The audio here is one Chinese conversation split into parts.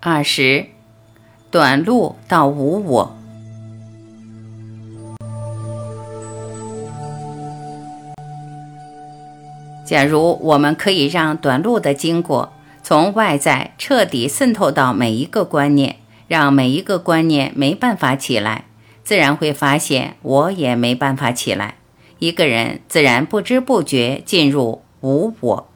二十，短路到无我。假如我们可以让短路的经过从外在彻底渗透到每一个观念，让每一个观念没办法起来，自然会发现我也没办法起来。一个人自然不知不觉进入无我，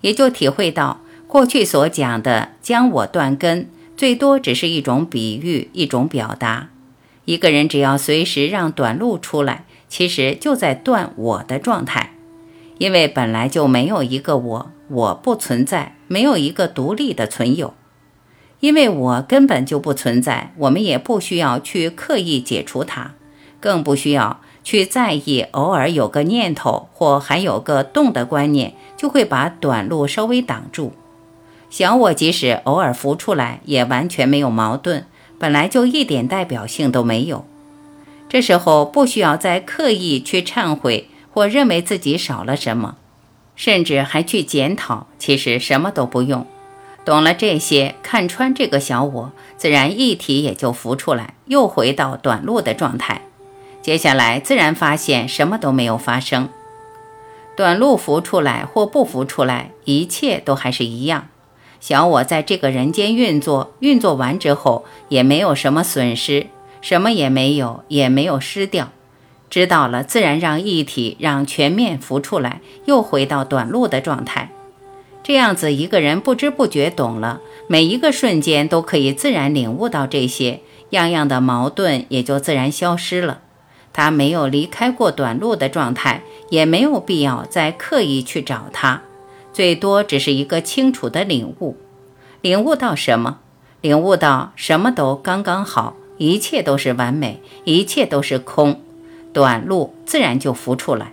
也就体会到过去所讲的将我断根，最多只是一种比喻，一种表达。一个人只要随时让短路出来，其实就在断我的状态。因为本来就没有一个我，我不存在，没有一个独立的存有。因为我根本就不存在，我们也不需要去刻意解除它，更不需要去在意偶尔有个念头或还有个动的观念，就会把短路稍微挡住。小我即使偶尔浮出来，也完全没有矛盾，本来就一点代表性都没有。这时候不需要再刻意去忏悔。或认为自己少了什么，甚至还去检讨，其实什么都不用。懂了这些，看穿这个小我，自然一体也就浮出来，又回到短路的状态。接下来自然发现什么都没有发生。短路浮出来或不浮出来，一切都还是一样。小我在这个人间运作，运作完之后也没有什么损失，什么也没有，也没有失掉。知道了，自然让一体，让全面浮出来，又回到短路的状态。这样子，一个人不知不觉懂了，每一个瞬间都可以自然领悟到这些，样样的矛盾也就自然消失了。他没有离开过短路的状态，也没有必要再刻意去找他，最多只是一个清楚的领悟。领悟到什么？领悟到什么都刚刚好，一切都是完美，一切都是空。短路自然就浮出来，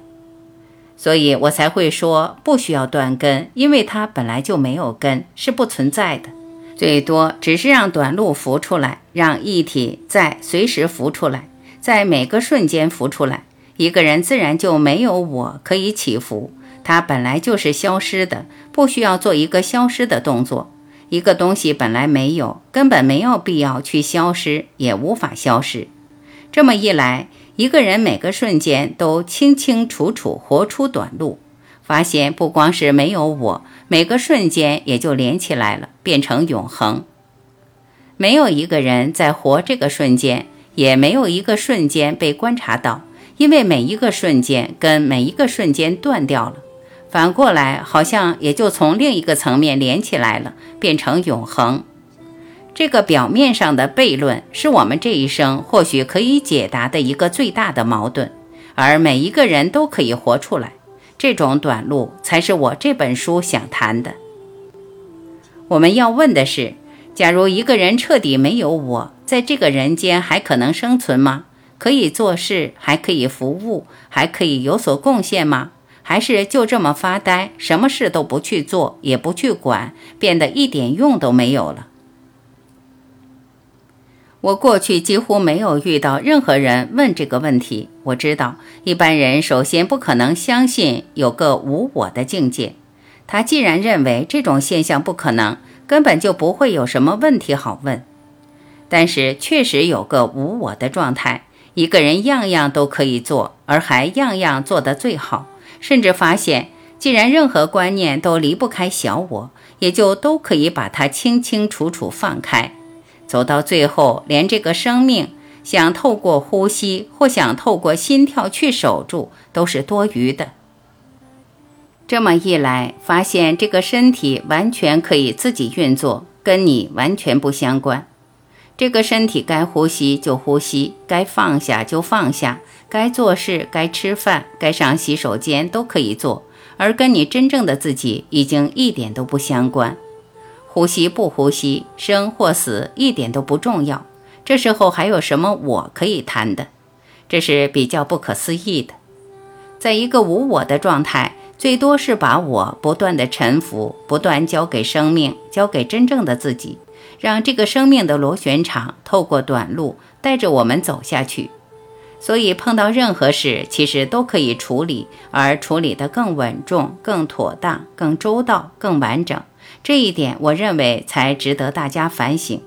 所以我才会说不需要断根，因为它本来就没有根，是不存在的。最多只是让短路浮出来，让一体在随时浮出来，在每个瞬间浮出来。一个人自然就没有我可以起伏，它本来就是消失的，不需要做一个消失的动作。一个东西本来没有，根本没有必要去消失，也无法消失。这么一来。一个人每个瞬间都清清楚楚活出短路，发现不光是没有我，每个瞬间也就连起来了，变成永恒。没有一个人在活这个瞬间，也没有一个瞬间被观察到，因为每一个瞬间跟每一个瞬间断掉了，反过来好像也就从另一个层面连起来了，变成永恒。这个表面上的悖论，是我们这一生或许可以解答的一个最大的矛盾，而每一个人都可以活出来。这种短路，才是我这本书想谈的。我们要问的是：假如一个人彻底没有我，在这个人间还可能生存吗？可以做事，还可以服务，还可以有所贡献吗？还是就这么发呆，什么事都不去做，也不去管，变得一点用都没有了？我过去几乎没有遇到任何人问这个问题。我知道一般人首先不可能相信有个无我的境界。他既然认为这种现象不可能，根本就不会有什么问题好问。但是确实有个无我的状态，一个人样样都可以做，而还样样做得最好。甚至发现，既然任何观念都离不开小我，也就都可以把它清清楚楚放开。走到最后，连这个生命想透过呼吸或想透过心跳去守住，都是多余的。这么一来，发现这个身体完全可以自己运作，跟你完全不相关。这个身体该呼吸就呼吸，该放下就放下，该做事、该吃饭、该上洗手间都可以做，而跟你真正的自己已经一点都不相关。呼吸不呼吸，生或死一点都不重要。这时候还有什么我可以谈的？这是比较不可思议的。在一个无我的状态，最多是把我不断的臣服，不断交给生命，交给真正的自己，让这个生命的螺旋场透过短路带着我们走下去。所以碰到任何事，其实都可以处理，而处理得更稳重、更妥当、更周到、更完整。这一点我认为才值得大家反省。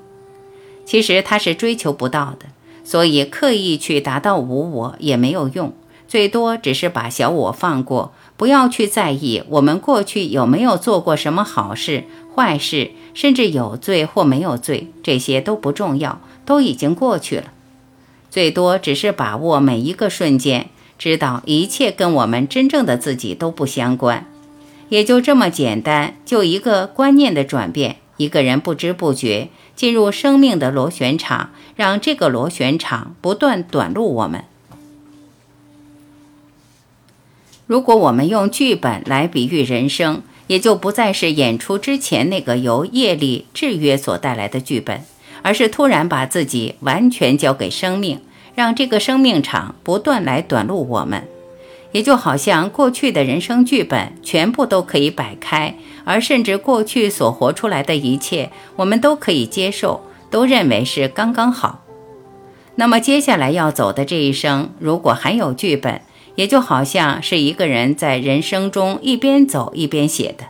其实他是追求不到的，所以刻意去达到无我也没有用，最多只是把小我放过，不要去在意我们过去有没有做过什么好事、坏事，甚至有罪或没有罪，这些都不重要，都已经过去了。最多只是把握每一个瞬间，知道一切跟我们真正的自己都不相关，也就这么简单。就一个观念的转变，一个人不知不觉进入生命的螺旋场，让这个螺旋场不断短路我们。如果我们用剧本来比喻人生，也就不再是演出之前那个由业力制约所带来的剧本。而是突然把自己完全交给生命，让这个生命场不断来短路我们，也就好像过去的人生剧本全部都可以摆开，而甚至过去所活出来的一切，我们都可以接受，都认为是刚刚好。那么接下来要走的这一生，如果还有剧本，也就好像是一个人在人生中一边走一边写的。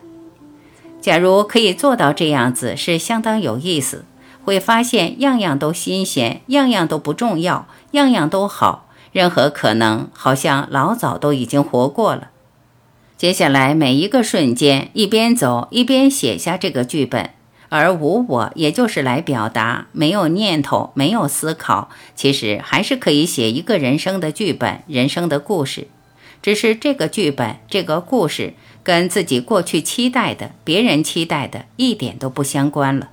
假如可以做到这样子，是相当有意思。会发现样样都新鲜，样样都不重要，样样都好，任何可能好像老早都已经活过了。接下来每一个瞬间，一边走一边写下这个剧本，而无我也就是来表达，没有念头，没有思考，其实还是可以写一个人生的剧本，人生的故事。只是这个剧本，这个故事跟自己过去期待的、别人期待的一点都不相关了。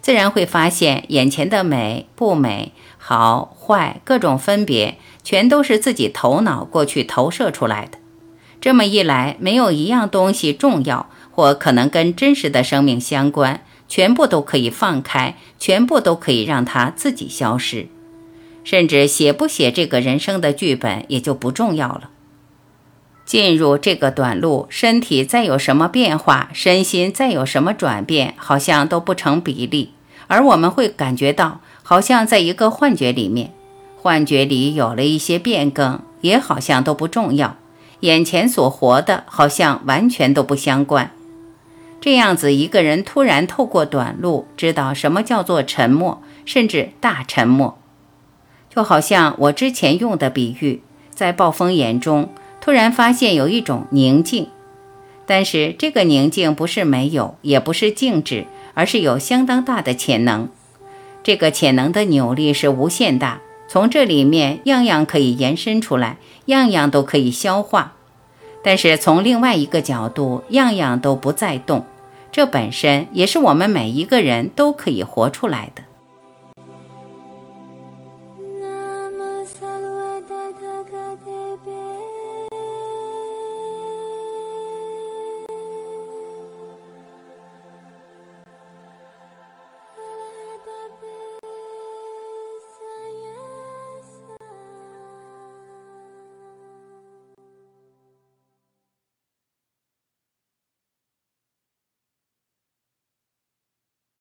自然会发现，眼前的美不美、好坏各种分别，全都是自己头脑过去投射出来的。这么一来，没有一样东西重要，或可能跟真实的生命相关，全部都可以放开，全部都可以让它自己消失。甚至写不写这个人生的剧本，也就不重要了。进入这个短路，身体再有什么变化，身心再有什么转变，好像都不成比例。而我们会感觉到，好像在一个幻觉里面，幻觉里有了一些变更，也好像都不重要。眼前所活的，好像完全都不相关。这样子，一个人突然透过短路，知道什么叫做沉默，甚至大沉默，就好像我之前用的比喻，在暴风眼中。突然发现有一种宁静，但是这个宁静不是没有，也不是静止，而是有相当大的潜能。这个潜能的扭力是无限大，从这里面样样可以延伸出来，样样都可以消化。但是从另外一个角度，样样都不再动，这本身也是我们每一个人都可以活出来的。